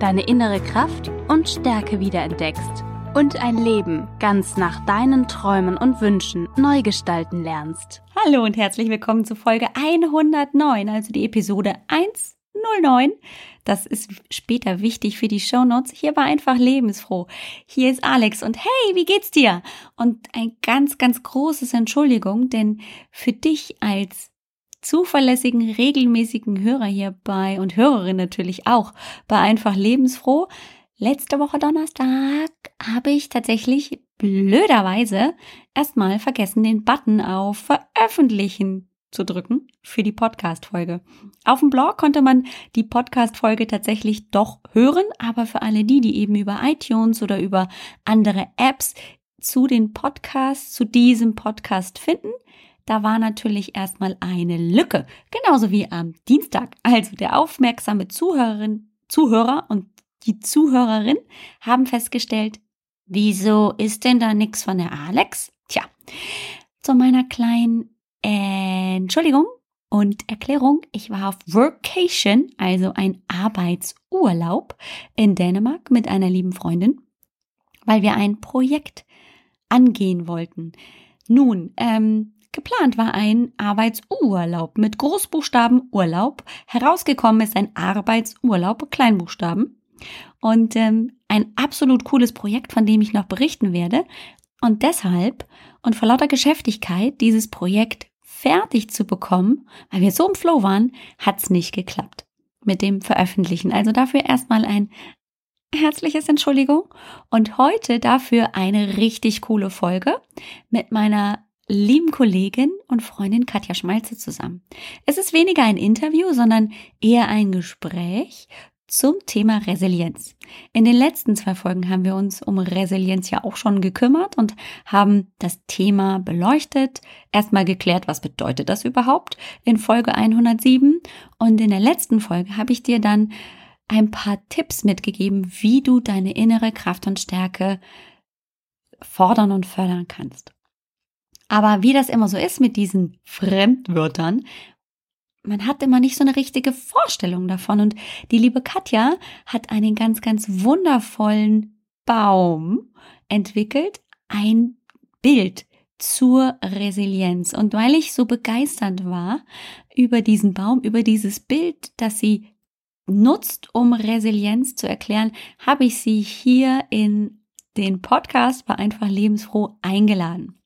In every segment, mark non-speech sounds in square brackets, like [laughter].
deine innere Kraft und Stärke wiederentdeckst und ein Leben ganz nach deinen Träumen und Wünschen neu gestalten lernst. Hallo und herzlich willkommen zu Folge 109, also die Episode 109. Das ist später wichtig für die Shownotes. Hier war einfach lebensfroh. Hier ist Alex und hey, wie geht's dir? Und ein ganz, ganz großes Entschuldigung, denn für dich als zuverlässigen, regelmäßigen Hörer hierbei und Hörerin natürlich auch bei einfach lebensfroh Letzte Woche Donnerstag habe ich tatsächlich blöderweise erstmal vergessen, den Button auf Veröffentlichen zu drücken für die Podcast-Folge. Auf dem Blog konnte man die Podcast-Folge tatsächlich doch hören, aber für alle die, die eben über iTunes oder über andere Apps zu den Podcasts, zu diesem Podcast finden, da war natürlich erstmal eine Lücke. Genauso wie am Dienstag. Also der aufmerksame Zuhörerin, Zuhörer und die Zuhörerin haben festgestellt, wieso ist denn da nichts von der Alex? Tja, zu meiner kleinen Entschuldigung und Erklärung, ich war auf Workation, also ein Arbeitsurlaub in Dänemark mit einer lieben Freundin, weil wir ein Projekt angehen wollten. Nun, ähm, geplant war ein Arbeitsurlaub mit Großbuchstaben Urlaub. Herausgekommen ist ein Arbeitsurlaub, Kleinbuchstaben. Und ähm, ein absolut cooles Projekt, von dem ich noch berichten werde. Und deshalb und vor lauter Geschäftigkeit dieses Projekt fertig zu bekommen, weil wir so im Flow waren, hat's nicht geklappt mit dem Veröffentlichen. Also dafür erstmal ein herzliches Entschuldigung und heute dafür eine richtig coole Folge mit meiner lieben Kollegin und Freundin Katja Schmalze zusammen. Es ist weniger ein Interview, sondern eher ein Gespräch zum Thema Resilienz. In den letzten zwei Folgen haben wir uns um Resilienz ja auch schon gekümmert und haben das Thema beleuchtet, erstmal geklärt, was bedeutet das überhaupt in Folge 107 und in der letzten Folge habe ich dir dann ein paar Tipps mitgegeben, wie du deine innere Kraft und Stärke fordern und fördern kannst. Aber wie das immer so ist mit diesen Fremdwörtern, man hat immer nicht so eine richtige Vorstellung davon. Und die liebe Katja hat einen ganz, ganz wundervollen Baum entwickelt, ein Bild zur Resilienz. Und weil ich so begeistert war über diesen Baum, über dieses Bild, das sie nutzt, um Resilienz zu erklären, habe ich sie hier in den Podcast bei Einfach Lebensfroh eingeladen.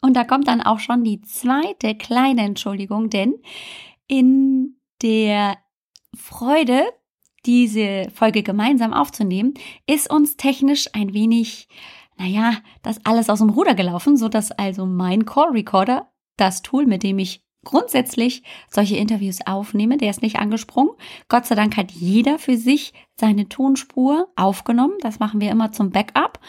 Und da kommt dann auch schon die zweite kleine Entschuldigung, denn in der Freude, diese Folge gemeinsam aufzunehmen, ist uns technisch ein wenig, naja, das alles aus dem Ruder gelaufen, so dass also mein Call Recorder, das Tool, mit dem ich grundsätzlich solche Interviews aufnehme, der ist nicht angesprungen. Gott sei Dank hat jeder für sich seine Tonspur aufgenommen. Das machen wir immer zum Backup.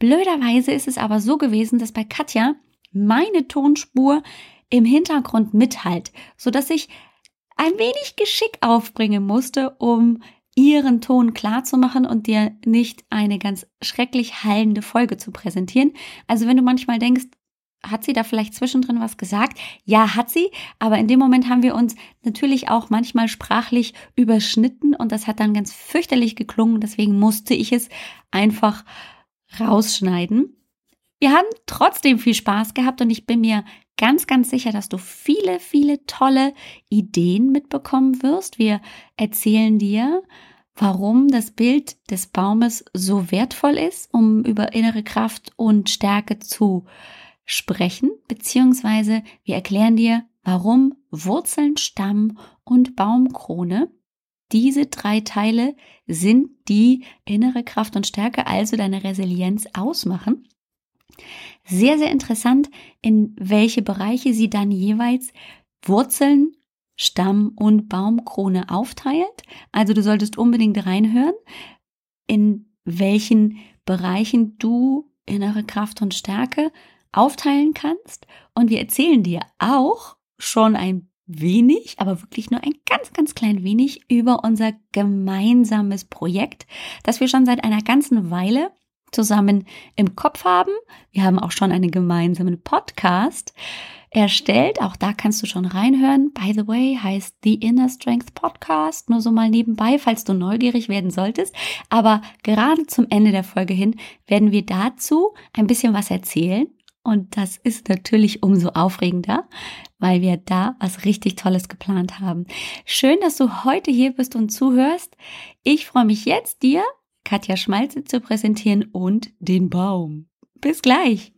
Blöderweise ist es aber so gewesen, dass bei Katja meine Tonspur im Hintergrund mithalt, so dass ich ein wenig Geschick aufbringen musste, um ihren Ton klar zu machen und dir nicht eine ganz schrecklich hallende Folge zu präsentieren. Also wenn du manchmal denkst, hat sie da vielleicht zwischendrin was gesagt? Ja, hat sie, aber in dem Moment haben wir uns natürlich auch manchmal sprachlich überschnitten und das hat dann ganz fürchterlich geklungen, deswegen musste ich es einfach rausschneiden. Wir haben trotzdem viel Spaß gehabt und ich bin mir ganz, ganz sicher, dass du viele, viele tolle Ideen mitbekommen wirst. Wir erzählen dir, warum das Bild des Baumes so wertvoll ist, um über innere Kraft und Stärke zu sprechen, beziehungsweise wir erklären dir, warum Wurzeln, Stamm und Baumkrone diese drei Teile sind, die innere Kraft und Stärke, also deine Resilienz ausmachen. Sehr, sehr interessant, in welche Bereiche sie dann jeweils Wurzeln, Stamm und Baumkrone aufteilt. Also du solltest unbedingt reinhören. in welchen Bereichen du innere Kraft und Stärke aufteilen kannst. Und wir erzählen dir auch schon ein wenig, aber wirklich nur ein ganz, ganz klein wenig über unser gemeinsames Projekt, das wir schon seit einer ganzen Weile zusammen im Kopf haben. Wir haben auch schon einen gemeinsamen Podcast erstellt. Auch da kannst du schon reinhören. By the way, heißt The Inner Strength Podcast. Nur so mal nebenbei, falls du neugierig werden solltest. Aber gerade zum Ende der Folge hin werden wir dazu ein bisschen was erzählen. Und das ist natürlich umso aufregender, weil wir da was richtig Tolles geplant haben. Schön, dass du heute hier bist und zuhörst. Ich freue mich jetzt, dir Katja Schmalze zu präsentieren und den Baum. Bis gleich.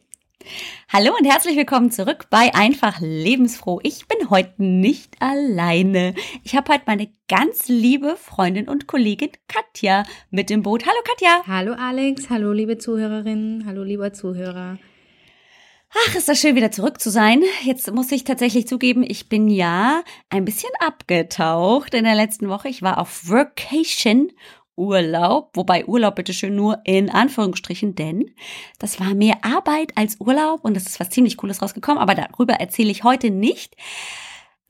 Hallo und herzlich willkommen zurück bei Einfach Lebensfroh. Ich bin heute nicht alleine. Ich habe heute meine ganz liebe Freundin und Kollegin Katja mit im Boot. Hallo Katja. Hallo Alex, hallo liebe Zuhörerinnen, hallo lieber Zuhörer. Ach, ist das schön, wieder zurück zu sein. Jetzt muss ich tatsächlich zugeben, ich bin ja ein bisschen abgetaucht in der letzten Woche. Ich war auf Workation Urlaub, wobei Urlaub bitteschön nur in Anführungsstrichen, denn das war mehr Arbeit als Urlaub und das ist was ziemlich Cooles rausgekommen, aber darüber erzähle ich heute nicht.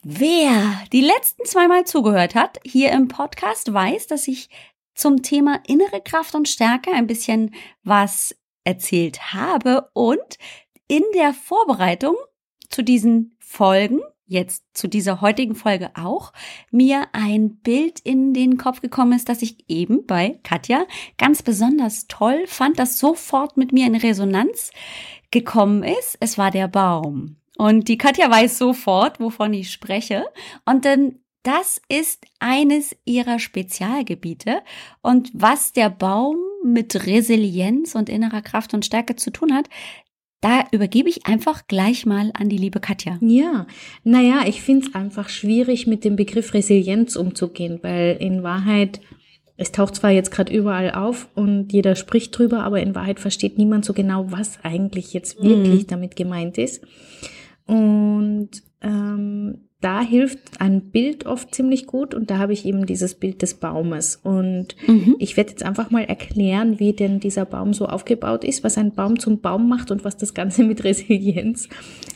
Wer die letzten zweimal zugehört hat, hier im Podcast, weiß, dass ich zum Thema innere Kraft und Stärke ein bisschen was erzählt habe und in der Vorbereitung zu diesen Folgen, jetzt zu dieser heutigen Folge auch, mir ein Bild in den Kopf gekommen ist, das ich eben bei Katja ganz besonders toll fand, das sofort mit mir in Resonanz gekommen ist. Es war der Baum. Und die Katja weiß sofort, wovon ich spreche. Und dann das ist eines ihrer Spezialgebiete. Und was der Baum mit Resilienz und innerer Kraft und Stärke zu tun hat, da übergebe ich einfach gleich mal an die liebe Katja. Ja, naja, ich finde es einfach schwierig, mit dem Begriff Resilienz umzugehen, weil in Wahrheit, es taucht zwar jetzt gerade überall auf und jeder spricht drüber, aber in Wahrheit versteht niemand so genau, was eigentlich jetzt wirklich mhm. damit gemeint ist. Und ähm, da hilft ein Bild oft ziemlich gut und da habe ich eben dieses Bild des Baumes. Und mhm. ich werde jetzt einfach mal erklären, wie denn dieser Baum so aufgebaut ist, was ein Baum zum Baum macht und was das Ganze [laughs] mit Resilienz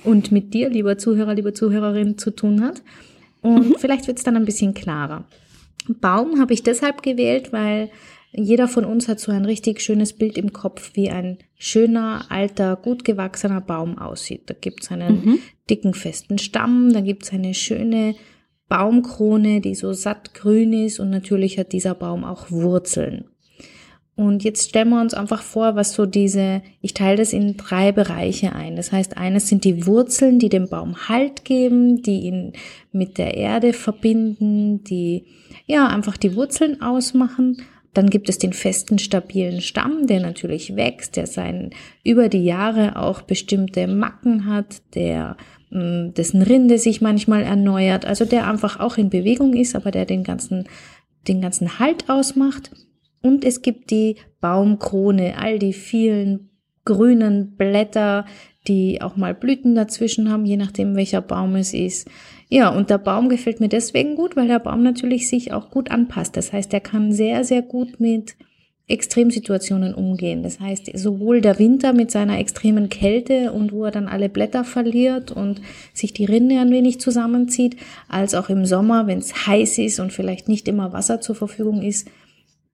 und mit dir, lieber Zuhörer, liebe Zuhörerin, zu tun hat. Und mhm. vielleicht wird es dann ein bisschen klarer. Baum habe ich deshalb gewählt, weil jeder von uns hat so ein richtig schönes Bild im Kopf, wie ein schöner, alter, gut gewachsener Baum aussieht. Da gibt's einen mhm. dicken, festen Stamm, da gibt's eine schöne Baumkrone, die so satt grün ist und natürlich hat dieser Baum auch Wurzeln. Und jetzt stellen wir uns einfach vor, was so diese, ich teile das in drei Bereiche ein. Das heißt, eines sind die Wurzeln, die dem Baum Halt geben, die ihn mit der Erde verbinden, die ja einfach die Wurzeln ausmachen. Dann gibt es den festen, stabilen Stamm, der natürlich wächst, der sein, über die Jahre auch bestimmte Macken hat, der, mm, dessen Rinde sich manchmal erneuert, also der einfach auch in Bewegung ist, aber der den ganzen, den ganzen Halt ausmacht. Und es gibt die Baumkrone, all die vielen grünen Blätter, die auch mal Blüten dazwischen haben, je nachdem welcher Baum es ist. Ja, und der Baum gefällt mir deswegen gut, weil der Baum natürlich sich auch gut anpasst. Das heißt, er kann sehr, sehr gut mit Extremsituationen umgehen. Das heißt, sowohl der Winter mit seiner extremen Kälte und wo er dann alle Blätter verliert und sich die Rinde ein wenig zusammenzieht, als auch im Sommer, wenn es heiß ist und vielleicht nicht immer Wasser zur Verfügung ist,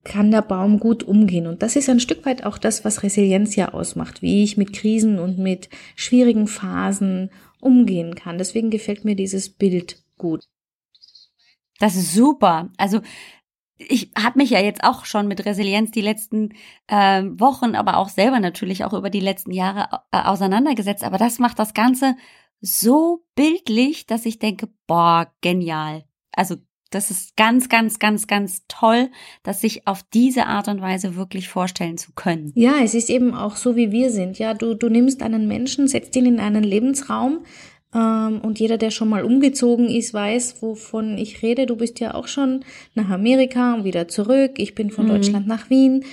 kann der Baum gut umgehen. Und das ist ein Stück weit auch das, was Resilienz ja ausmacht, wie ich mit Krisen und mit schwierigen Phasen umgehen kann. Deswegen gefällt mir dieses Bild gut. Das ist super. Also ich habe mich ja jetzt auch schon mit Resilienz die letzten äh, Wochen, aber auch selber natürlich auch über die letzten Jahre äh, auseinandergesetzt. Aber das macht das Ganze so bildlich, dass ich denke, boah, genial. Also das ist ganz, ganz, ganz, ganz toll, das sich auf diese Art und Weise wirklich vorstellen zu können. Ja, es ist eben auch so, wie wir sind. Ja, du, du nimmst einen Menschen, setzt ihn in einen Lebensraum, ähm, und jeder, der schon mal umgezogen ist, weiß, wovon ich rede. Du bist ja auch schon nach Amerika und wieder zurück. Ich bin von mhm. Deutschland nach Wien.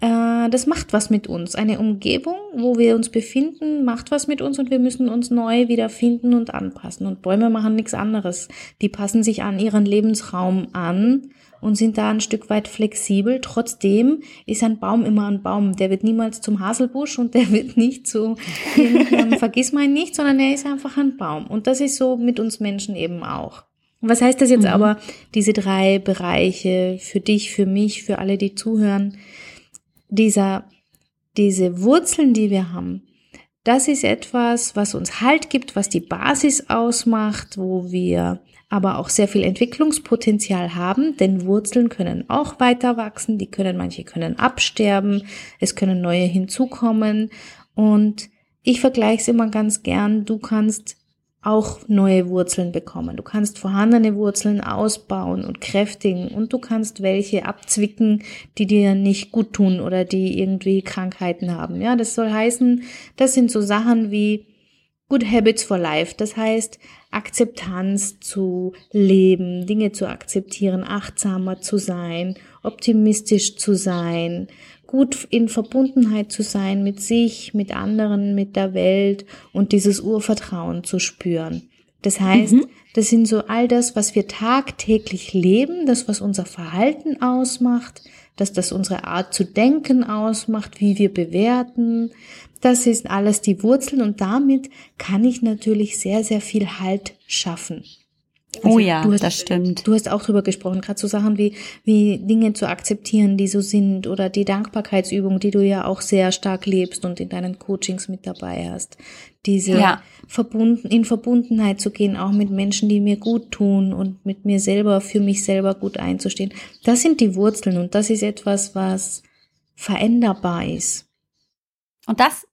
Äh, das macht was mit uns. Eine Umgebung, wo wir uns befinden, macht was mit uns und wir müssen uns neu wiederfinden und anpassen. Und Bäume machen nichts anderes. Die passen sich an ihren Lebensraum an und sind da ein Stück weit flexibel. Trotzdem ist ein Baum immer ein Baum. Der wird niemals zum Haselbusch und der wird nicht zu [laughs] vergiss mein nicht, sondern er ist einfach ein Baum. Und das ist so mit uns Menschen eben auch. Was heißt das jetzt mhm. aber, diese drei Bereiche für dich, für mich, für alle, die zuhören? Dieser, diese Wurzeln, die wir haben, das ist etwas, was uns Halt gibt, was die Basis ausmacht, wo wir aber auch sehr viel Entwicklungspotenzial haben, denn Wurzeln können auch weiter wachsen, die können, manche können absterben, es können neue hinzukommen. Und ich vergleiche es immer ganz gern, du kannst auch neue Wurzeln bekommen. Du kannst vorhandene Wurzeln ausbauen und kräftigen und du kannst welche abzwicken, die dir nicht gut tun oder die irgendwie Krankheiten haben. Ja, das soll heißen, das sind so Sachen wie Good Habits for Life. Das heißt, Akzeptanz zu leben, Dinge zu akzeptieren, achtsamer zu sein, optimistisch zu sein, gut in Verbundenheit zu sein mit sich, mit anderen, mit der Welt und dieses Urvertrauen zu spüren. Das heißt, mhm. das sind so all das, was wir tagtäglich leben, das, was unser Verhalten ausmacht, dass das unsere Art zu denken ausmacht, wie wir bewerten. Das ist alles die Wurzeln und damit kann ich natürlich sehr, sehr viel Halt schaffen. Also oh ja, hast, das stimmt. Du hast auch drüber gesprochen, gerade so Sachen wie, wie Dinge zu akzeptieren, die so sind oder die Dankbarkeitsübung, die du ja auch sehr stark lebst und in deinen Coachings mit dabei hast. Diese ja. verbunden, in Verbundenheit zu gehen, auch mit Menschen, die mir gut tun und mit mir selber, für mich selber gut einzustehen. Das sind die Wurzeln und das ist etwas, was veränderbar ist. Und das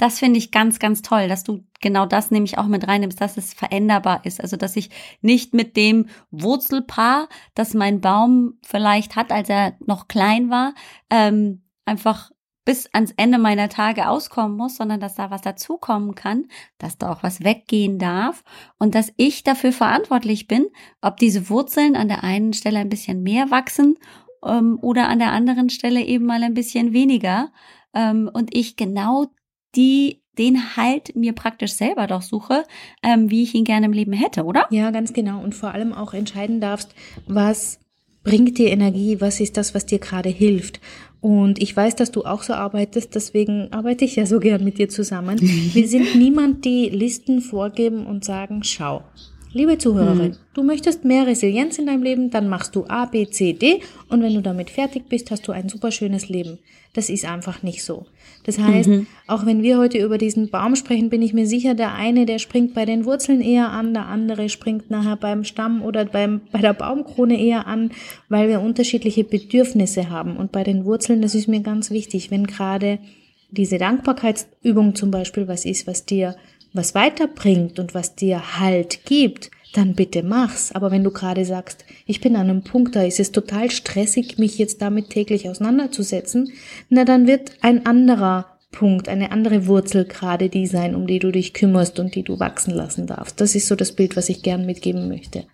das finde ich ganz, ganz toll, dass du genau das nämlich auch mit reinnimmst, dass es veränderbar ist. Also, dass ich nicht mit dem Wurzelpaar, das mein Baum vielleicht hat, als er noch klein war, ähm, einfach bis ans Ende meiner Tage auskommen muss, sondern dass da was dazukommen kann, dass da auch was weggehen darf und dass ich dafür verantwortlich bin, ob diese Wurzeln an der einen Stelle ein bisschen mehr wachsen ähm, oder an der anderen Stelle eben mal ein bisschen weniger. Ähm, und ich genau die den Halt mir praktisch selber doch suche, ähm, wie ich ihn gerne im Leben hätte, oder? Ja, ganz genau. Und vor allem auch entscheiden darfst, was bringt dir Energie, was ist das, was dir gerade hilft. Und ich weiß, dass du auch so arbeitest, deswegen arbeite ich ja so gern mit dir zusammen. [laughs] Wir sind niemand, die Listen vorgeben und sagen, schau, Liebe Zuhörerin, hm. du möchtest mehr Resilienz in deinem Leben, dann machst du A, B, C, D und wenn du damit fertig bist, hast du ein super schönes Leben. Das ist einfach nicht so. Das heißt, mhm. auch wenn wir heute über diesen Baum sprechen, bin ich mir sicher, der eine, der springt bei den Wurzeln eher an, der andere springt nachher beim Stamm oder beim, [laughs] bei der Baumkrone eher an, weil wir unterschiedliche Bedürfnisse haben. Und bei den Wurzeln, das ist mir ganz wichtig, wenn gerade diese Dankbarkeitsübung zum Beispiel was ist, was dir was weiterbringt und was dir Halt gibt, dann bitte mach's. Aber wenn du gerade sagst, ich bin an einem Punkt, da ist es total stressig, mich jetzt damit täglich auseinanderzusetzen, na dann wird ein anderer Punkt, eine andere Wurzel gerade die sein, um die du dich kümmerst und die du wachsen lassen darfst. Das ist so das Bild, was ich gern mitgeben möchte.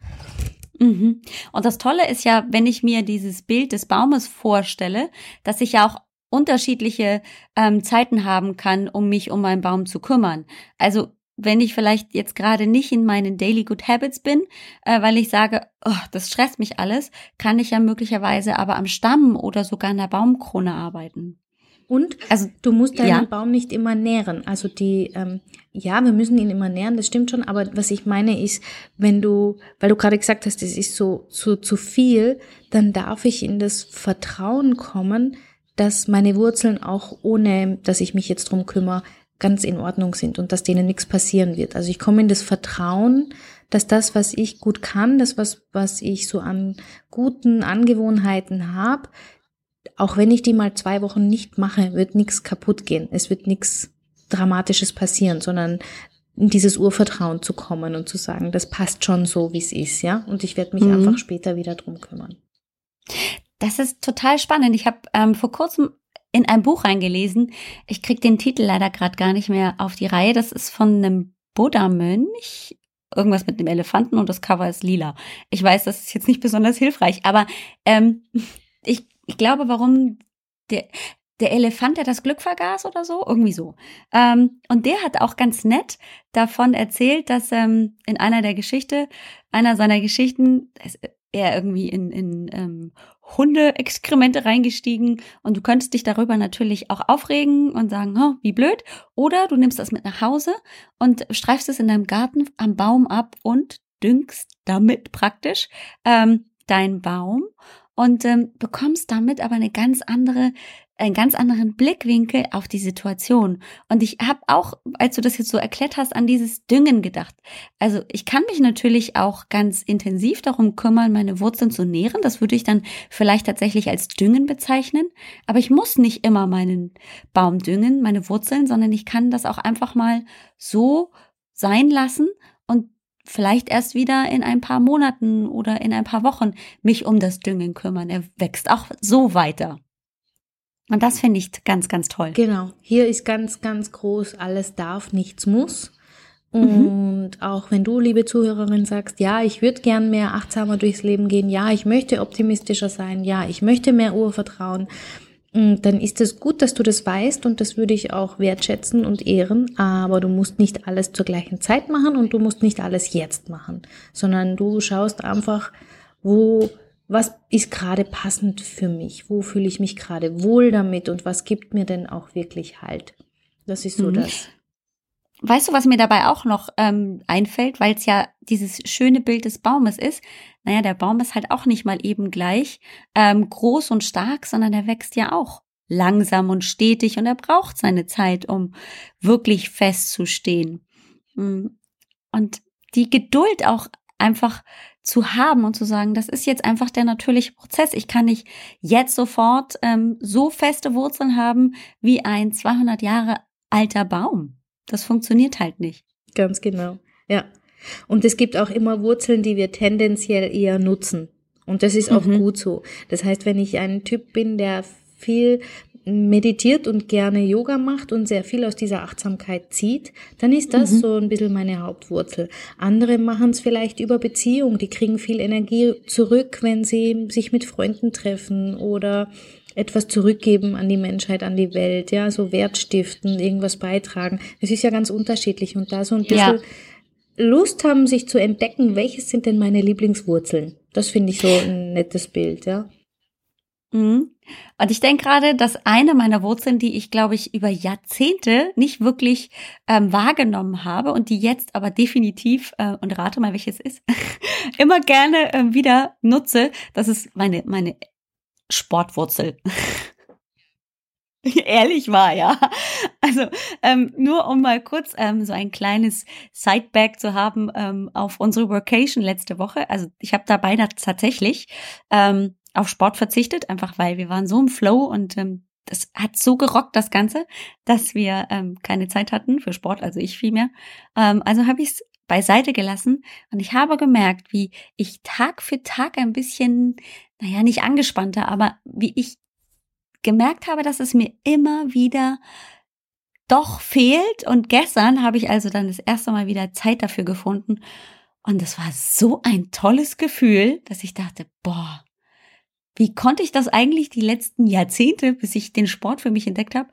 Mhm. Und das Tolle ist ja, wenn ich mir dieses Bild des Baumes vorstelle, dass ich ja auch unterschiedliche ähm, Zeiten haben kann, um mich um meinen Baum zu kümmern. Also wenn ich vielleicht jetzt gerade nicht in meinen Daily Good Habits bin, äh, weil ich sage, oh, das stresst mich alles, kann ich ja möglicherweise aber am Stamm oder sogar an der Baumkrone arbeiten. Und also du musst deinen ja. Baum nicht immer nähren. Also die, ähm, ja, wir müssen ihn immer nähren, das stimmt schon. Aber was ich meine ist, wenn du, weil du gerade gesagt hast, das ist so, so zu viel, dann darf ich in das Vertrauen kommen, dass meine Wurzeln auch ohne, dass ich mich jetzt drum kümmere, ganz in Ordnung sind und dass denen nichts passieren wird. Also ich komme in das Vertrauen, dass das, was ich gut kann, das, was, was ich so an guten Angewohnheiten habe, auch wenn ich die mal zwei Wochen nicht mache, wird nichts kaputt gehen. Es wird nichts Dramatisches passieren, sondern in dieses Urvertrauen zu kommen und zu sagen, das passt schon so, wie es ist, ja. Und ich werde mich mhm. einfach später wieder drum kümmern. Das ist total spannend. Ich habe ähm, vor kurzem in ein Buch reingelesen. Ich krieg den Titel leider gerade gar nicht mehr auf die Reihe. Das ist von einem Buddha-Mönch. Irgendwas mit einem Elefanten und das Cover ist lila. Ich weiß, das ist jetzt nicht besonders hilfreich, aber ähm, [laughs] ich, ich glaube, warum der, der Elefant, der das Glück vergaß oder so, irgendwie so. Ähm, und der hat auch ganz nett davon erzählt, dass ähm, in einer der Geschichte, einer seiner Geschichten, eher irgendwie in, in ähm, Hundeexkremente reingestiegen und du könntest dich darüber natürlich auch aufregen und sagen, oh, wie blöd. Oder du nimmst das mit nach Hause und streifst es in deinem Garten am Baum ab und düngst damit praktisch ähm, deinen Baum und ähm, bekommst damit aber eine ganz andere einen ganz anderen Blickwinkel auf die Situation. Und ich habe auch, als du das jetzt so erklärt hast, an dieses Düngen gedacht. Also ich kann mich natürlich auch ganz intensiv darum kümmern, meine Wurzeln zu nähren. Das würde ich dann vielleicht tatsächlich als Düngen bezeichnen. Aber ich muss nicht immer meinen Baum düngen, meine Wurzeln, sondern ich kann das auch einfach mal so sein lassen und vielleicht erst wieder in ein paar Monaten oder in ein paar Wochen mich um das Düngen kümmern. Er wächst auch so weiter. Und das finde ich ganz, ganz toll. Genau. Hier ist ganz, ganz groß, alles darf, nichts muss. Mhm. Und mhm. auch wenn du, liebe Zuhörerin, sagst, ja, ich würde gern mehr achtsamer durchs Leben gehen, ja, ich möchte optimistischer sein, ja, ich möchte mehr Urvertrauen, mm, dann ist es gut, dass du das weißt und das würde ich auch wertschätzen und ehren, aber du musst nicht alles zur gleichen Zeit machen und du musst nicht alles jetzt machen, sondern du schaust einfach, wo was ist gerade passend für mich? Wo fühle ich mich gerade wohl damit und was gibt mir denn auch wirklich Halt? Das ist so mhm. das. Weißt du, was mir dabei auch noch ähm, einfällt, weil es ja dieses schöne Bild des Baumes ist? Naja, der Baum ist halt auch nicht mal eben gleich ähm, groß und stark, sondern er wächst ja auch langsam und stetig und er braucht seine Zeit, um wirklich festzustehen. Mm. Und die Geduld auch einfach zu haben und zu sagen, das ist jetzt einfach der natürliche Prozess. Ich kann nicht jetzt sofort ähm, so feste Wurzeln haben wie ein 200 Jahre alter Baum. Das funktioniert halt nicht. Ganz genau, ja. Und es gibt auch immer Wurzeln, die wir tendenziell eher nutzen. Und das ist auch mhm. gut so. Das heißt, wenn ich ein Typ bin, der viel meditiert und gerne Yoga macht und sehr viel aus dieser Achtsamkeit zieht, dann ist das mhm. so ein bisschen meine Hauptwurzel. Andere machen es vielleicht über Beziehung, die kriegen viel Energie zurück, wenn sie sich mit Freunden treffen oder etwas zurückgeben an die Menschheit, an die Welt, ja, so Wert stiften, irgendwas beitragen. Es ist ja ganz unterschiedlich und da so ein bisschen ja. Lust haben, sich zu entdecken, welches sind denn meine Lieblingswurzeln. Das finde ich so ein nettes Bild, ja. Mhm. Und ich denke gerade, dass eine meiner Wurzeln, die ich, glaube ich, über Jahrzehnte nicht wirklich ähm, wahrgenommen habe und die jetzt aber definitiv, äh, und rate mal, welches ist, [laughs] immer gerne äh, wieder nutze, das ist meine, meine Sportwurzel. [laughs] Ehrlich war, ja. Also ähm, nur um mal kurz ähm, so ein kleines Sideback zu haben ähm, auf unsere Workation letzte Woche. Also ich habe dabei tatsächlich ähm, auf Sport verzichtet, einfach weil wir waren so im Flow und ähm, das hat so gerockt, das Ganze, dass wir ähm, keine Zeit hatten für Sport, also ich vielmehr. Ähm, also habe ich es beiseite gelassen und ich habe gemerkt, wie ich Tag für Tag ein bisschen, naja, nicht angespannter, aber wie ich gemerkt habe, dass es mir immer wieder doch fehlt. Und gestern habe ich also dann das erste Mal wieder Zeit dafür gefunden. Und es war so ein tolles Gefühl, dass ich dachte, boah, wie konnte ich das eigentlich die letzten Jahrzehnte, bis ich den Sport für mich entdeckt habe,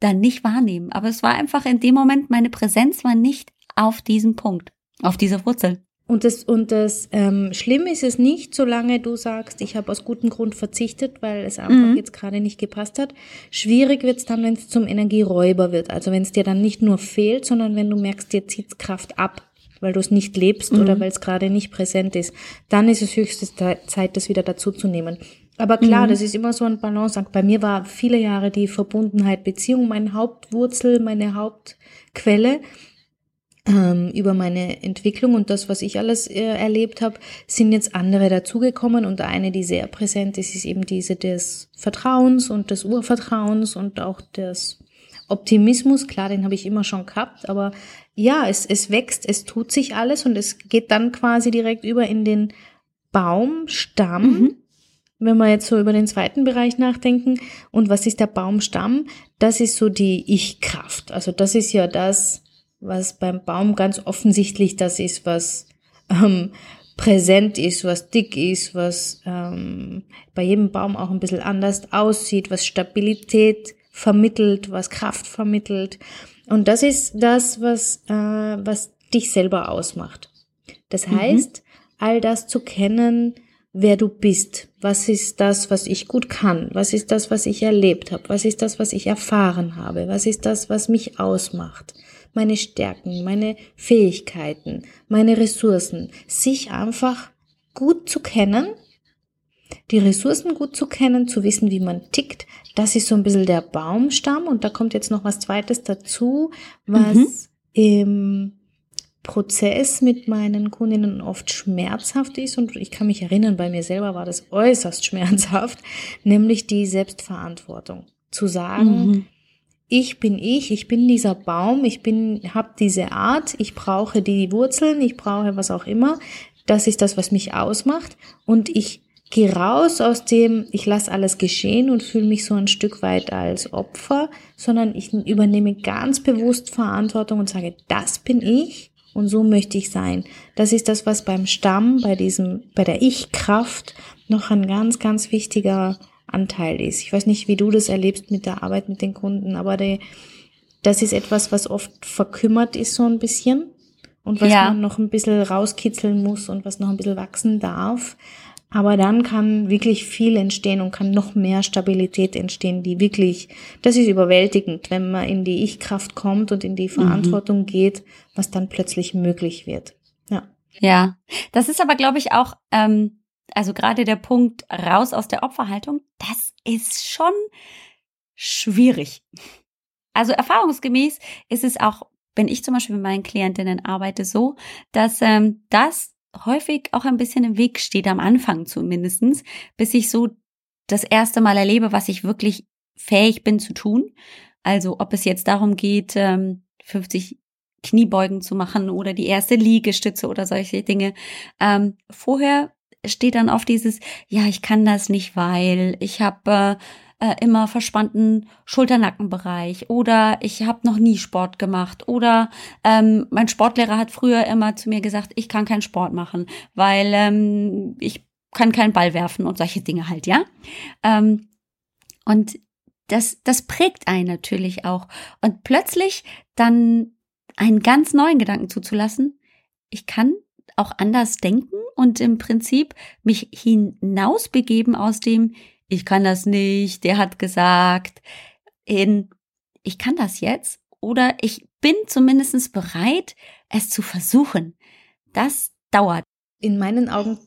dann nicht wahrnehmen? Aber es war einfach in dem Moment, meine Präsenz war nicht auf diesem Punkt, auf dieser Wurzel. Und das, und das ähm, Schlimm ist es nicht, solange du sagst, ich habe aus gutem Grund verzichtet, weil es einfach mhm. jetzt gerade nicht gepasst hat. Schwierig wird es dann, wenn es zum Energieräuber wird. Also wenn es dir dann nicht nur fehlt, sondern wenn du merkst, dir zieht Kraft ab, weil du es nicht lebst mhm. oder weil es gerade nicht präsent ist. Dann ist es höchste Zeit, das wieder dazu zu nehmen. Aber klar, mhm. das ist immer so ein Balanceakt. Bei mir war viele Jahre die Verbundenheit, Beziehung meine Hauptwurzel, meine Hauptquelle ähm, über meine Entwicklung und das, was ich alles äh, erlebt habe, sind jetzt andere dazugekommen und eine, die sehr präsent ist, ist eben diese des Vertrauens und des Urvertrauens und auch des Optimismus. Klar, den habe ich immer schon gehabt, aber ja, es, es wächst, es tut sich alles und es geht dann quasi direkt über in den Baumstamm. Mhm wenn wir jetzt so über den zweiten Bereich nachdenken, und was ist der Baumstamm? Das ist so die Ich-Kraft. Also das ist ja das, was beim Baum ganz offensichtlich das ist, was ähm, präsent ist, was dick ist, was ähm, bei jedem Baum auch ein bisschen anders aussieht, was Stabilität vermittelt, was Kraft vermittelt. Und das ist das, was, äh, was dich selber ausmacht. Das mhm. heißt, mhm. all das zu kennen, wer du bist. Was ist das, was ich gut kann? Was ist das, was ich erlebt habe? Was ist das, was ich erfahren habe? Was ist das, was mich ausmacht? Meine Stärken, meine Fähigkeiten, meine Ressourcen. Sich einfach gut zu kennen, die Ressourcen gut zu kennen, zu wissen, wie man tickt. Das ist so ein bisschen der Baumstamm und da kommt jetzt noch was zweites dazu, was mhm. im Prozess mit meinen Kundinnen oft schmerzhaft ist und ich kann mich erinnern, bei mir selber war das äußerst [laughs] schmerzhaft, nämlich die Selbstverantwortung. Zu sagen, mhm. ich bin ich, ich bin dieser Baum, ich bin, habe diese Art, ich brauche die Wurzeln, ich brauche was auch immer. Das ist das, was mich ausmacht und ich gehe raus aus dem, ich lasse alles geschehen und fühle mich so ein Stück weit als Opfer, sondern ich übernehme ganz bewusst Verantwortung und sage, das bin ich und so möchte ich sein. Das ist das, was beim Stamm, bei diesem, bei der Ich-Kraft noch ein ganz, ganz wichtiger Anteil ist. Ich weiß nicht, wie du das erlebst mit der Arbeit mit den Kunden, aber die, das ist etwas, was oft verkümmert ist so ein bisschen und was ja. man noch ein bisschen rauskitzeln muss und was noch ein bisschen wachsen darf. Aber dann kann wirklich viel entstehen und kann noch mehr Stabilität entstehen, die wirklich, das ist überwältigend, wenn man in die Ich-Kraft kommt und in die mhm. Verantwortung mhm. geht, was dann plötzlich möglich wird. Ja. Ja, das ist aber, glaube ich, auch, ähm, also gerade der Punkt raus aus der Opferhaltung, das ist schon schwierig. Also erfahrungsgemäß ist es auch, wenn ich zum Beispiel mit meinen Klientinnen arbeite, so, dass ähm, das häufig auch ein bisschen im Weg steht, am Anfang zumindestens, bis ich so das erste Mal erlebe, was ich wirklich fähig bin zu tun. Also ob es jetzt darum geht, 50 ähm, Kniebeugen zu machen oder die erste Liegestütze oder solche Dinge. Ähm, vorher steht dann oft dieses, ja, ich kann das nicht, weil ich habe äh, immer verspannten Schulternackenbereich oder ich habe noch nie Sport gemacht oder ähm, mein Sportlehrer hat früher immer zu mir gesagt, ich kann keinen Sport machen, weil ähm, ich kann keinen Ball werfen und solche Dinge halt, ja. Ähm, und das, das prägt einen natürlich auch. Und plötzlich dann einen ganz neuen Gedanken zuzulassen, ich kann auch anders denken und im Prinzip mich hinausbegeben aus dem, ich kann das nicht, der hat gesagt, in, ich kann das jetzt oder ich bin zumindest bereit, es zu versuchen. Das dauert. In meinen Augen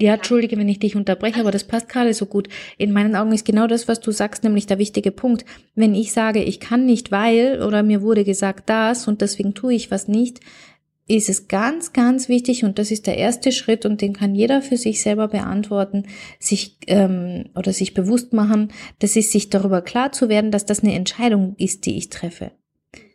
ja, entschuldige, wenn ich dich unterbreche, aber das passt gerade so gut. In meinen Augen ist genau das, was du sagst, nämlich der wichtige Punkt. Wenn ich sage, ich kann nicht, weil oder mir wurde gesagt das und deswegen tue ich was nicht, ist es ganz, ganz wichtig und das ist der erste Schritt und den kann jeder für sich selber beantworten, sich ähm, oder sich bewusst machen, das ist sich darüber klar zu werden, dass das eine Entscheidung ist, die ich treffe.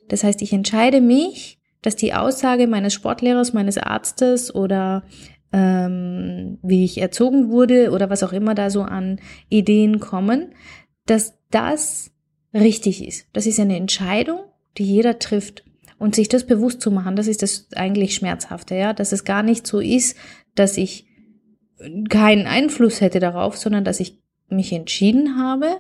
Das heißt, ich entscheide mich, dass die Aussage meines Sportlehrers, meines Arztes oder ähm, wie ich erzogen wurde oder was auch immer da so an Ideen kommen, dass das richtig ist. Das ist eine Entscheidung, die jeder trifft. Und sich das bewusst zu machen, das ist das eigentlich Schmerzhafte, ja, dass es gar nicht so ist, dass ich keinen Einfluss hätte darauf, sondern dass ich mich entschieden habe,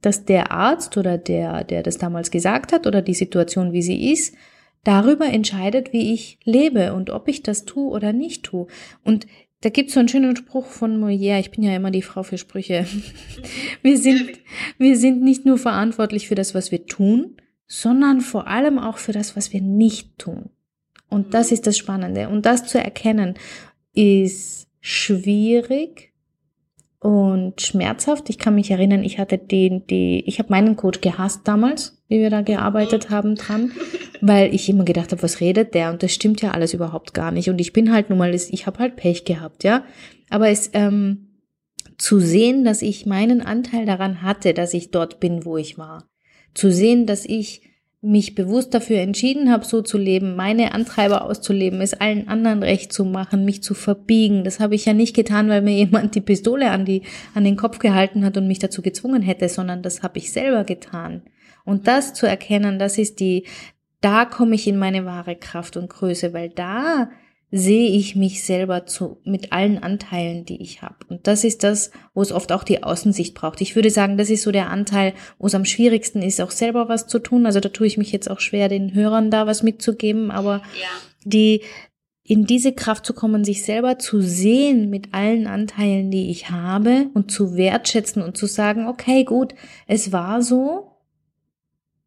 dass der Arzt oder der, der das damals gesagt hat oder die Situation, wie sie ist, darüber entscheidet, wie ich lebe und ob ich das tue oder nicht tue. Und da gibt's so einen schönen Spruch von Molière, ich bin ja immer die Frau für Sprüche. [laughs] Wir sind, wir sind nicht nur verantwortlich für das, was wir tun, sondern vor allem auch für das, was wir nicht tun. Und das ist das Spannende. Und das zu erkennen ist schwierig und schmerzhaft. Ich kann mich erinnern, ich hatte den, die, ich habe meinen Coach gehasst damals, wie wir da gearbeitet haben dran, [laughs] weil ich immer gedacht habe, was redet der? Und das stimmt ja alles überhaupt gar nicht. Und ich bin halt nun mal, ich habe halt Pech gehabt, ja. Aber es ähm, zu sehen, dass ich meinen Anteil daran hatte, dass ich dort bin, wo ich war zu sehen, dass ich mich bewusst dafür entschieden habe, so zu leben, meine Antreiber auszuleben, es allen anderen recht zu machen, mich zu verbiegen. Das habe ich ja nicht getan, weil mir [laughs] jemand die Pistole an, die, an den Kopf gehalten hat und mich dazu gezwungen hätte, sondern das habe ich selber getan. Und das zu erkennen, das ist die, da komme ich in meine wahre Kraft und Größe, weil da sehe ich mich selber zu, mit allen Anteilen, die ich habe. Und das ist das, wo es oft auch die Außensicht braucht. Ich würde sagen, das ist so der Anteil, wo es am schwierigsten ist, auch selber was zu tun. Also da tue ich mich jetzt auch schwer, den Hörern da was mitzugeben, aber ja. die, in diese Kraft zu kommen, sich selber zu sehen mit allen Anteilen, die ich habe und zu wertschätzen und zu sagen, okay, gut, es war so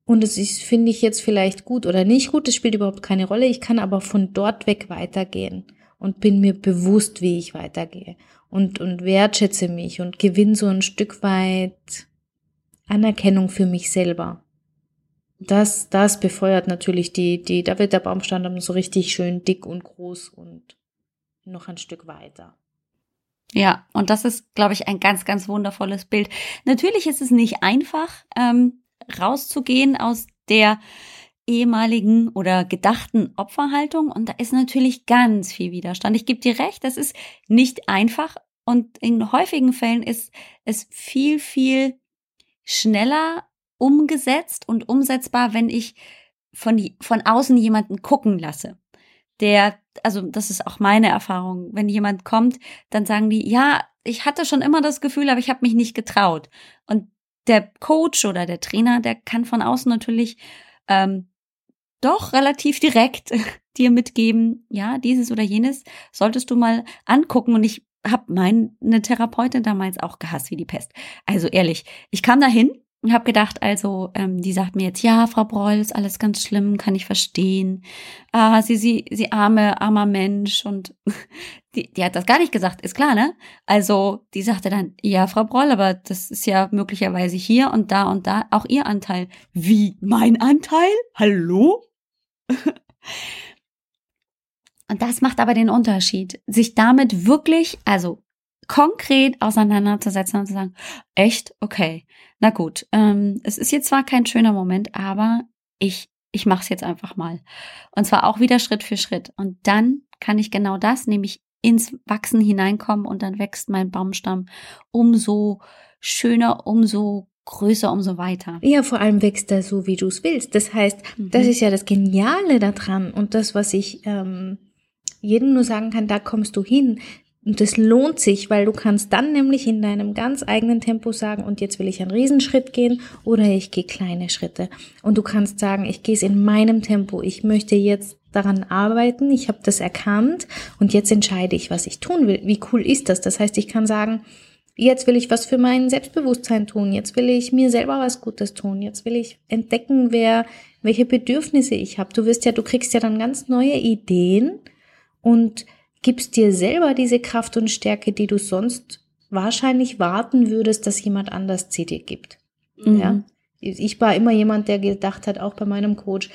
und es ist, finde ich jetzt vielleicht gut oder nicht gut, das spielt überhaupt keine Rolle. Ich kann aber von dort weg weitergehen und bin mir bewusst, wie ich weitergehe und, und wertschätze mich und gewinne so ein Stück weit Anerkennung für mich selber das, das befeuert natürlich die, die, da wird der Baumstamm dann so richtig schön dick und groß und noch ein Stück weiter. Ja, und das ist, glaube ich, ein ganz, ganz wundervolles Bild. Natürlich ist es nicht einfach, ähm, rauszugehen aus der ehemaligen oder gedachten Opferhaltung. Und da ist natürlich ganz viel Widerstand. Ich gebe dir recht, das ist nicht einfach. Und in häufigen Fällen ist es viel, viel schneller umgesetzt und umsetzbar, wenn ich von, von außen jemanden gucken lasse. Der, also das ist auch meine Erfahrung. Wenn jemand kommt, dann sagen die, ja, ich hatte schon immer das Gefühl, aber ich habe mich nicht getraut. Und der Coach oder der Trainer, der kann von außen natürlich ähm, doch relativ direkt [laughs] dir mitgeben, ja, dieses oder jenes solltest du mal angucken. Und ich habe meine Therapeutin damals auch gehasst wie die Pest. Also ehrlich, ich kam dahin und habe gedacht, also, ähm, die sagt mir jetzt, ja, Frau Breul, ist alles ganz schlimm, kann ich verstehen. Ah, sie, sie, sie arme, armer Mensch. Und [laughs] die, die hat das gar nicht gesagt, ist klar, ne? Also, die sagte dann, ja, Frau Breul, aber das ist ja möglicherweise hier und da und da auch ihr Anteil. Wie, mein Anteil? Hallo? [laughs] und das macht aber den Unterschied, sich damit wirklich, also konkret auseinanderzusetzen und zu sagen, echt, okay, na gut, ähm, es ist jetzt zwar kein schöner Moment, aber ich, ich mache es jetzt einfach mal. Und zwar auch wieder Schritt für Schritt. Und dann kann ich genau das, nämlich ins Wachsen hineinkommen und dann wächst mein Baumstamm umso schöner, umso größer, umso weiter. Ja, vor allem wächst er so, wie du es willst. Das heißt, mhm. das ist ja das Geniale daran und das, was ich ähm, jedem nur sagen kann, da kommst du hin. Und das lohnt sich, weil du kannst dann nämlich in deinem ganz eigenen Tempo sagen, und jetzt will ich einen Riesenschritt gehen oder ich gehe kleine Schritte. Und du kannst sagen, ich gehe es in meinem Tempo. Ich möchte jetzt daran arbeiten, ich habe das erkannt und jetzt entscheide ich, was ich tun will. Wie cool ist das? Das heißt, ich kann sagen, jetzt will ich was für mein Selbstbewusstsein tun, jetzt will ich mir selber was Gutes tun, jetzt will ich entdecken, wer, welche Bedürfnisse ich habe. Du wirst ja, du kriegst ja dann ganz neue Ideen und gibst dir selber diese Kraft und Stärke, die du sonst wahrscheinlich warten würdest, dass jemand anders sie dir gibt. Mhm. Ja? Ich war immer jemand, der gedacht hat, auch bei meinem Coach,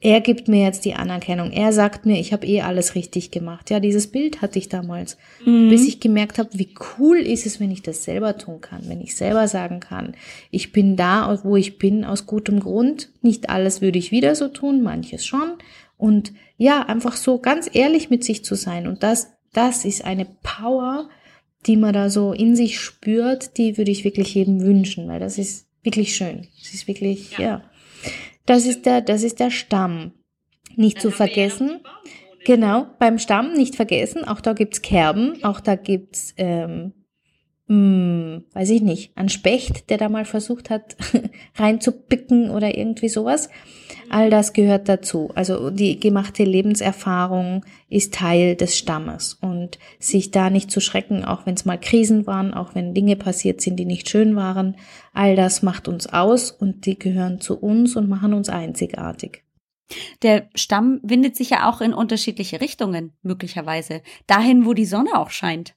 er gibt mir jetzt die Anerkennung. Er sagt mir, ich habe eh alles richtig gemacht. Ja, dieses Bild hatte ich damals, mhm. bis ich gemerkt habe, wie cool ist es, wenn ich das selber tun kann, wenn ich selber sagen kann, ich bin da, wo ich bin, aus gutem Grund. Nicht alles würde ich wieder so tun, manches schon. Und ja, einfach so ganz ehrlich mit sich zu sein. Und das, das ist eine Power, die man da so in sich spürt, die würde ich wirklich jedem wünschen, weil das ist wirklich schön. Das ist wirklich, ja. ja. Das ist der, das ist der Stamm. Nicht zu vergessen. Genau, beim Stamm nicht vergessen, auch da gibt's Kerben, auch da gibt's ähm, hm, weiß ich nicht, ein Specht, der da mal versucht hat, [laughs] reinzupicken oder irgendwie sowas. All das gehört dazu. Also die gemachte Lebenserfahrung ist Teil des Stammes und sich da nicht zu schrecken, auch wenn es mal Krisen waren, auch wenn Dinge passiert sind, die nicht schön waren. All das macht uns aus und die gehören zu uns und machen uns einzigartig. Der Stamm windet sich ja auch in unterschiedliche Richtungen, möglicherweise. Dahin, wo die Sonne auch scheint.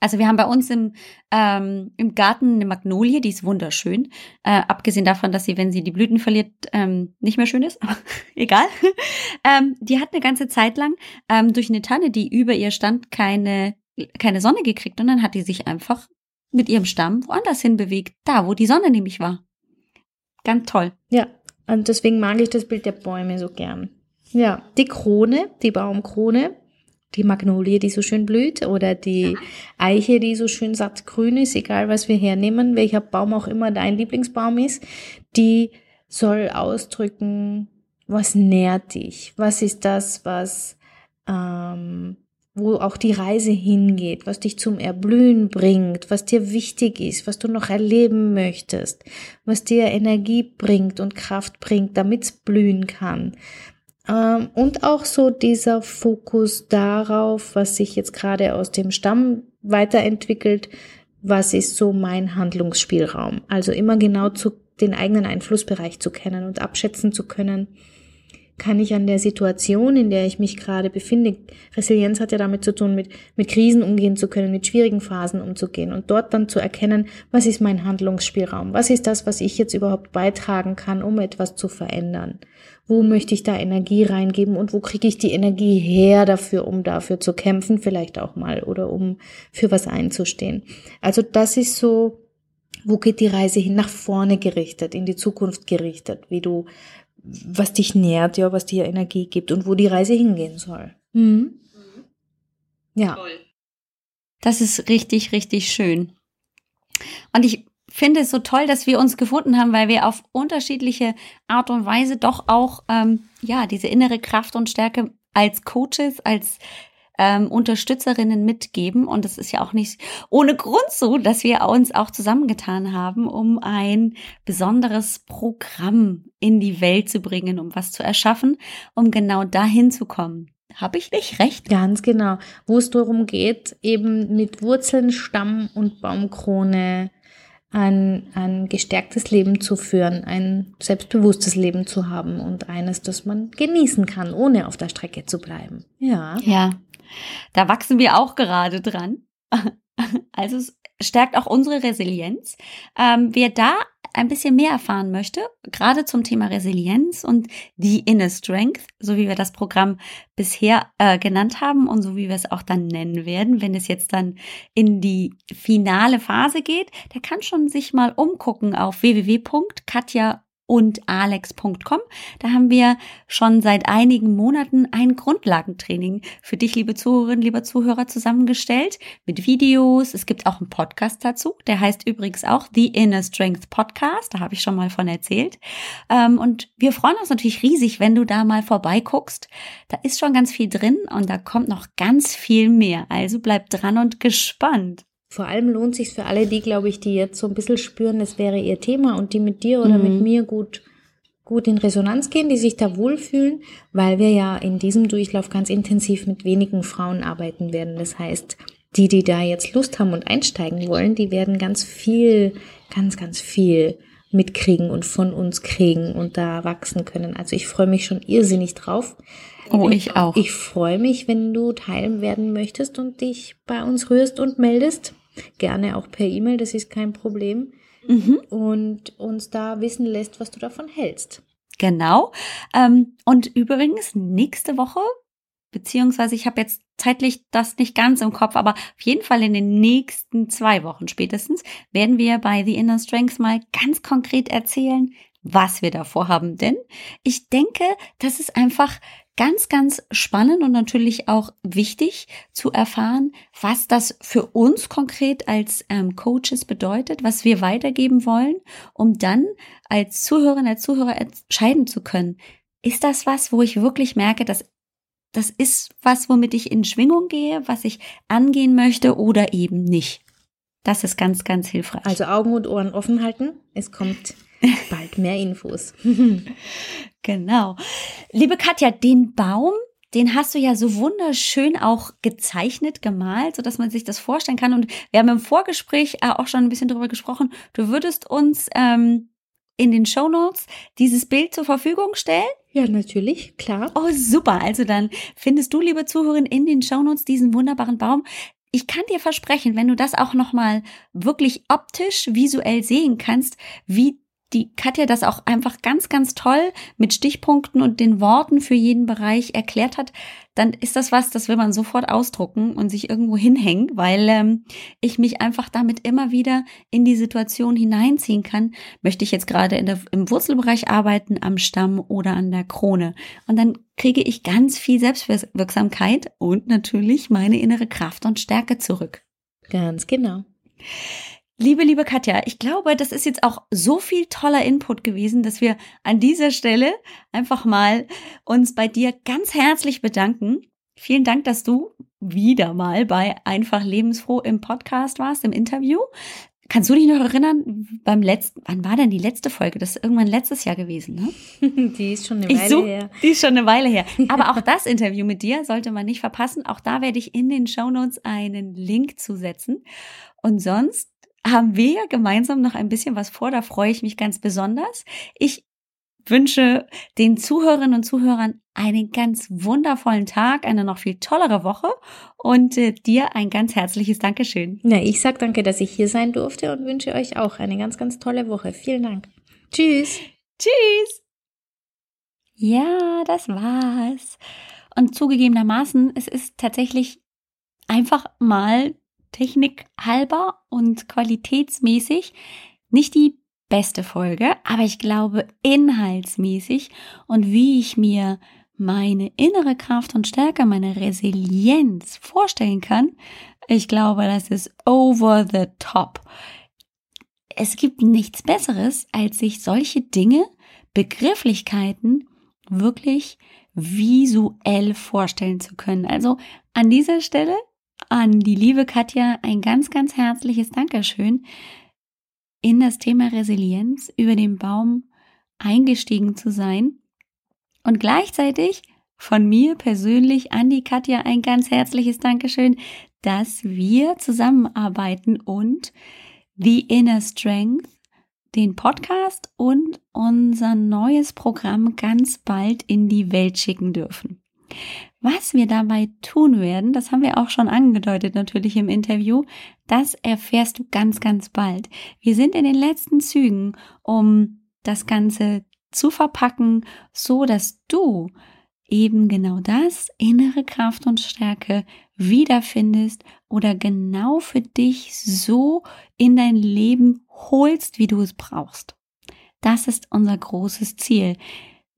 Also wir haben bei uns im, ähm, im Garten eine Magnolie, die ist wunderschön. Äh, abgesehen davon, dass sie, wenn sie die Blüten verliert, ähm, nicht mehr schön ist, aber [laughs] egal. ähm, die hat eine ganze Zeit lang ähm, durch eine Tanne, die über ihr stand, keine, keine Sonne gekriegt. Und dann hat die sich einfach mit ihrem Stamm woanders hin bewegt. Da, wo die Sonne nämlich war. Ganz toll. Ja, und deswegen mag ich das Bild der Bäume so gern. Ja, die Krone, die Baumkrone, die Magnolie, die so schön blüht oder die Eiche, die so schön sattgrün ist, egal was wir hernehmen, welcher Baum auch immer dein Lieblingsbaum ist, die soll ausdrücken, was nährt dich, was ist das, was ähm, wo auch die Reise hingeht, was dich zum Erblühen bringt, was dir wichtig ist, was du noch erleben möchtest, was dir Energie bringt und Kraft bringt, damit es blühen kann. Ähm, und auch so dieser Fokus darauf, was sich jetzt gerade aus dem Stamm weiterentwickelt, was ist so mein Handlungsspielraum. Also immer genau zu den eigenen Einflussbereich zu kennen und abschätzen zu können, kann ich an der Situation, in der ich mich gerade befinde, Resilienz hat ja damit zu tun, mit, mit Krisen umgehen zu können, mit schwierigen Phasen umzugehen und dort dann zu erkennen, was ist mein Handlungsspielraum, was ist das, was ich jetzt überhaupt beitragen kann, um etwas zu verändern. Wo möchte ich da Energie reingeben und wo kriege ich die Energie her dafür, um dafür zu kämpfen, vielleicht auch mal, oder um für was einzustehen. Also das ist so, wo geht die Reise hin? Nach vorne gerichtet, in die Zukunft gerichtet, wie du was dich nährt, ja, was dir Energie gibt und wo die Reise hingehen soll. Mhm. Ja. Toll. Das ist richtig, richtig schön. Und ich finde es so toll, dass wir uns gefunden haben, weil wir auf unterschiedliche Art und Weise doch auch ähm, ja diese innere Kraft und Stärke als Coaches, als ähm, Unterstützerinnen mitgeben. Und es ist ja auch nicht ohne Grund so, dass wir uns auch zusammengetan haben, um ein besonderes Programm in die Welt zu bringen, um was zu erschaffen, um genau dahin zu kommen. Habe ich nicht recht? Ganz genau. Wo es darum geht, eben mit Wurzeln, Stamm und Baumkrone ein, ein gestärktes Leben zu führen, ein selbstbewusstes Leben zu haben und eines, das man genießen kann, ohne auf der Strecke zu bleiben. Ja. Ja, da wachsen wir auch gerade dran. [laughs] Also es stärkt auch unsere Resilienz. Ähm, wer da ein bisschen mehr erfahren möchte, gerade zum Thema Resilienz und die Inner Strength, so wie wir das Programm bisher äh, genannt haben und so wie wir es auch dann nennen werden, wenn es jetzt dann in die finale Phase geht, der kann schon sich mal umgucken auf www.katja und alex.com. Da haben wir schon seit einigen Monaten ein Grundlagentraining für dich, liebe Zuhörerinnen, lieber Zuhörer, zusammengestellt mit Videos. Es gibt auch einen Podcast dazu. Der heißt übrigens auch The Inner Strength Podcast. Da habe ich schon mal von erzählt. Ähm, und wir freuen uns natürlich riesig, wenn du da mal vorbeiguckst. Da ist schon ganz viel drin und da kommt noch ganz viel mehr. Also bleib dran und gespannt. Vor allem lohnt sich für alle die, glaube ich, die jetzt so ein bisschen spüren, das wäre ihr Thema und die mit dir oder mhm. mit mir gut, gut in Resonanz gehen, die sich da wohlfühlen, weil wir ja in diesem Durchlauf ganz intensiv mit wenigen Frauen arbeiten werden. Das heißt, die, die da jetzt Lust haben und einsteigen wollen, die werden ganz viel, ganz, ganz viel mitkriegen und von uns kriegen und da wachsen können. Also ich freue mich schon irrsinnig drauf. Oh, ich auch. Ich freue mich, wenn du Teil werden möchtest und dich bei uns rührst und meldest. Gerne auch per E-Mail, das ist kein Problem. Mhm. Und uns da wissen lässt, was du davon hältst. Genau. Ähm, und übrigens, nächste Woche, beziehungsweise ich habe jetzt zeitlich das nicht ganz im Kopf, aber auf jeden Fall in den nächsten zwei Wochen spätestens werden wir bei The Inner Strength mal ganz konkret erzählen, was wir da vorhaben. Denn ich denke, das ist einfach ganz, ganz spannend und natürlich auch wichtig zu erfahren, was das für uns konkret als ähm, Coaches bedeutet, was wir weitergeben wollen, um dann als Zuhörerin, als Zuhörer entscheiden zu können. Ist das was, wo ich wirklich merke, dass das ist was, womit ich in Schwingung gehe, was ich angehen möchte oder eben nicht? Das ist ganz, ganz hilfreich. Also Augen und Ohren offen halten. Es kommt [laughs] Bald mehr Infos. [laughs] genau. Liebe Katja, den Baum, den hast du ja so wunderschön auch gezeichnet, gemalt, so dass man sich das vorstellen kann. Und wir haben im Vorgespräch äh, auch schon ein bisschen darüber gesprochen. Du würdest uns ähm, in den Show Notes dieses Bild zur Verfügung stellen? Ja, natürlich, klar. Oh, super. Also dann findest du, liebe Zuhörerin, in den Show Notes diesen wunderbaren Baum. Ich kann dir versprechen, wenn du das auch nochmal wirklich optisch, visuell sehen kannst, wie die Katja das auch einfach ganz, ganz toll mit Stichpunkten und den Worten für jeden Bereich erklärt hat, dann ist das was, das will man sofort ausdrucken und sich irgendwo hinhängen, weil ähm, ich mich einfach damit immer wieder in die Situation hineinziehen kann. Möchte ich jetzt gerade in der, im Wurzelbereich arbeiten, am Stamm oder an der Krone? Und dann kriege ich ganz viel Selbstwirksamkeit und natürlich meine innere Kraft und Stärke zurück. Ganz genau. Liebe, liebe Katja, ich glaube, das ist jetzt auch so viel toller Input gewesen, dass wir an dieser Stelle einfach mal uns bei dir ganz herzlich bedanken. Vielen Dank, dass du wieder mal bei Einfach Lebensfroh im Podcast warst, im Interview. Kannst du dich noch erinnern, beim letzten, wann war denn die letzte Folge? Das ist irgendwann letztes Jahr gewesen, ne? [laughs] Die ist schon eine Weile such, her. Die ist schon eine Weile her. [laughs] Aber auch das Interview mit dir sollte man nicht verpassen. Auch da werde ich in den Shownotes einen Link zusetzen. Und sonst haben wir ja gemeinsam noch ein bisschen was vor. Da freue ich mich ganz besonders. Ich wünsche den Zuhörerinnen und Zuhörern einen ganz wundervollen Tag, eine noch viel tollere Woche und äh, dir ein ganz herzliches Dankeschön. Ja, ich sag danke, dass ich hier sein durfte und wünsche euch auch eine ganz, ganz tolle Woche. Vielen Dank. Tschüss. Tschüss. Ja, das war's. Und zugegebenermaßen, es ist tatsächlich einfach mal technikhalber und qualitätsmäßig nicht die beste Folge, aber ich glaube inhaltsmäßig und wie ich mir meine innere Kraft und Stärke, meine Resilienz vorstellen kann, ich glaube, das ist over the top. Es gibt nichts Besseres, als sich solche Dinge, Begrifflichkeiten wirklich visuell vorstellen zu können. Also an dieser Stelle an die liebe Katja ein ganz, ganz herzliches Dankeschön, in das Thema Resilienz über den Baum eingestiegen zu sein und gleichzeitig von mir persönlich an die Katja ein ganz herzliches Dankeschön, dass wir zusammenarbeiten und The Inner Strength, den Podcast und unser neues Programm ganz bald in die Welt schicken dürfen. Was wir dabei tun werden, das haben wir auch schon angedeutet natürlich im Interview, das erfährst du ganz, ganz bald. Wir sind in den letzten Zügen, um das Ganze zu verpacken, so dass du eben genau das, innere Kraft und Stärke wiederfindest oder genau für dich so in dein Leben holst, wie du es brauchst. Das ist unser großes Ziel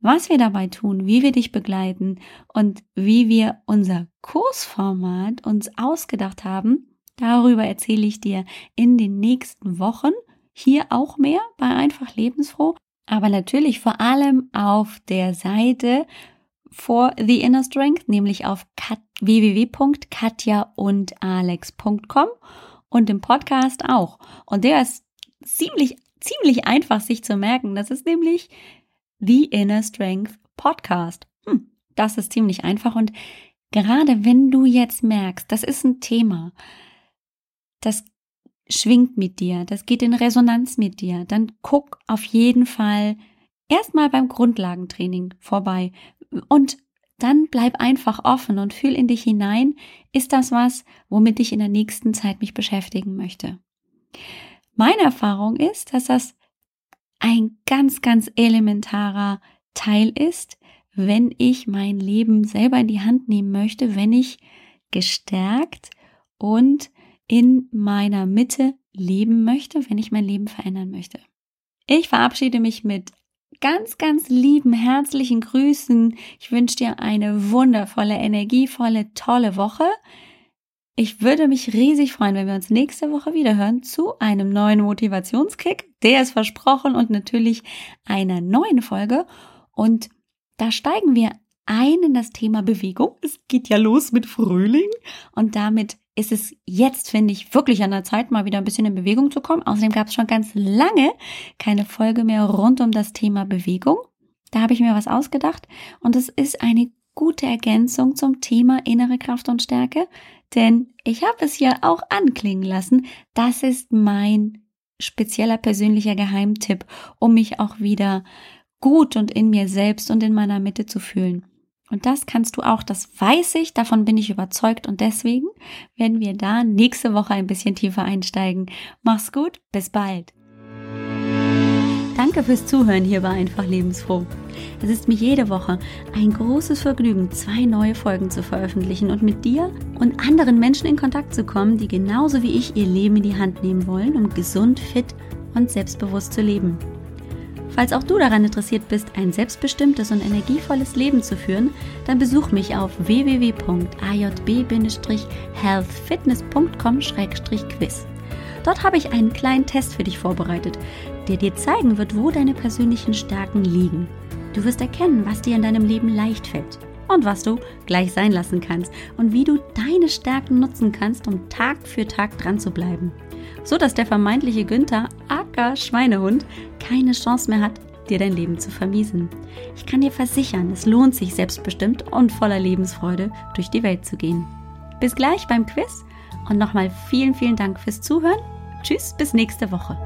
was wir dabei tun, wie wir dich begleiten und wie wir unser Kursformat uns ausgedacht haben, darüber erzähle ich dir in den nächsten Wochen. Hier auch mehr bei Einfach Lebensfroh, aber natürlich vor allem auf der Seite for the Inner Strength, nämlich auf www.katjaundalex.com und im Podcast auch. Und der ist ziemlich, ziemlich einfach sich zu merken. Das ist nämlich The Inner Strength Podcast. Hm, das ist ziemlich einfach und gerade wenn du jetzt merkst, das ist ein Thema, das schwingt mit dir, das geht in Resonanz mit dir, dann guck auf jeden Fall erstmal beim Grundlagentraining vorbei und dann bleib einfach offen und fühl in dich hinein, ist das was, womit ich in der nächsten Zeit mich beschäftigen möchte. Meine Erfahrung ist, dass das ein ganz, ganz elementarer Teil ist, wenn ich mein Leben selber in die Hand nehmen möchte, wenn ich gestärkt und in meiner Mitte leben möchte, wenn ich mein Leben verändern möchte. Ich verabschiede mich mit ganz, ganz lieben, herzlichen Grüßen. Ich wünsche dir eine wundervolle, energievolle, tolle Woche. Ich würde mich riesig freuen, wenn wir uns nächste Woche wieder hören zu einem neuen Motivationskick. Der ist versprochen und natürlich einer neuen Folge. Und da steigen wir ein in das Thema Bewegung. Es geht ja los mit Frühling und damit ist es jetzt, finde ich, wirklich an der Zeit, mal wieder ein bisschen in Bewegung zu kommen. Außerdem gab es schon ganz lange keine Folge mehr rund um das Thema Bewegung. Da habe ich mir was ausgedacht und es ist eine gute Ergänzung zum Thema innere Kraft und Stärke, denn ich habe es ja auch anklingen lassen, das ist mein spezieller persönlicher Geheimtipp, um mich auch wieder gut und in mir selbst und in meiner Mitte zu fühlen. Und das kannst du auch, das weiß ich, davon bin ich überzeugt und deswegen werden wir da nächste Woche ein bisschen tiefer einsteigen. Mach's gut, bis bald. Danke fürs Zuhören hier bei Einfach Lebensfroh. Es ist mir jede Woche ein großes Vergnügen, zwei neue Folgen zu veröffentlichen und mit dir und anderen Menschen in Kontakt zu kommen, die genauso wie ich ihr Leben in die Hand nehmen wollen, um gesund, fit und selbstbewusst zu leben. Falls auch du daran interessiert bist, ein selbstbestimmtes und energievolles Leben zu führen, dann besuch mich auf www.ajb-healthfitness.com-quiz. Dort habe ich einen kleinen Test für dich vorbereitet, der dir zeigen wird, wo deine persönlichen Stärken liegen. Du wirst erkennen, was dir in deinem Leben leicht fällt und was du gleich sein lassen kannst und wie du deine Stärken nutzen kannst, um Tag für Tag dran zu bleiben. So dass der vermeintliche Günther, aka Schweinehund, keine Chance mehr hat, dir dein Leben zu vermiesen. Ich kann dir versichern, es lohnt sich selbstbestimmt und voller Lebensfreude durch die Welt zu gehen. Bis gleich beim Quiz und nochmal vielen, vielen Dank fürs Zuhören. Tschüss, bis nächste Woche.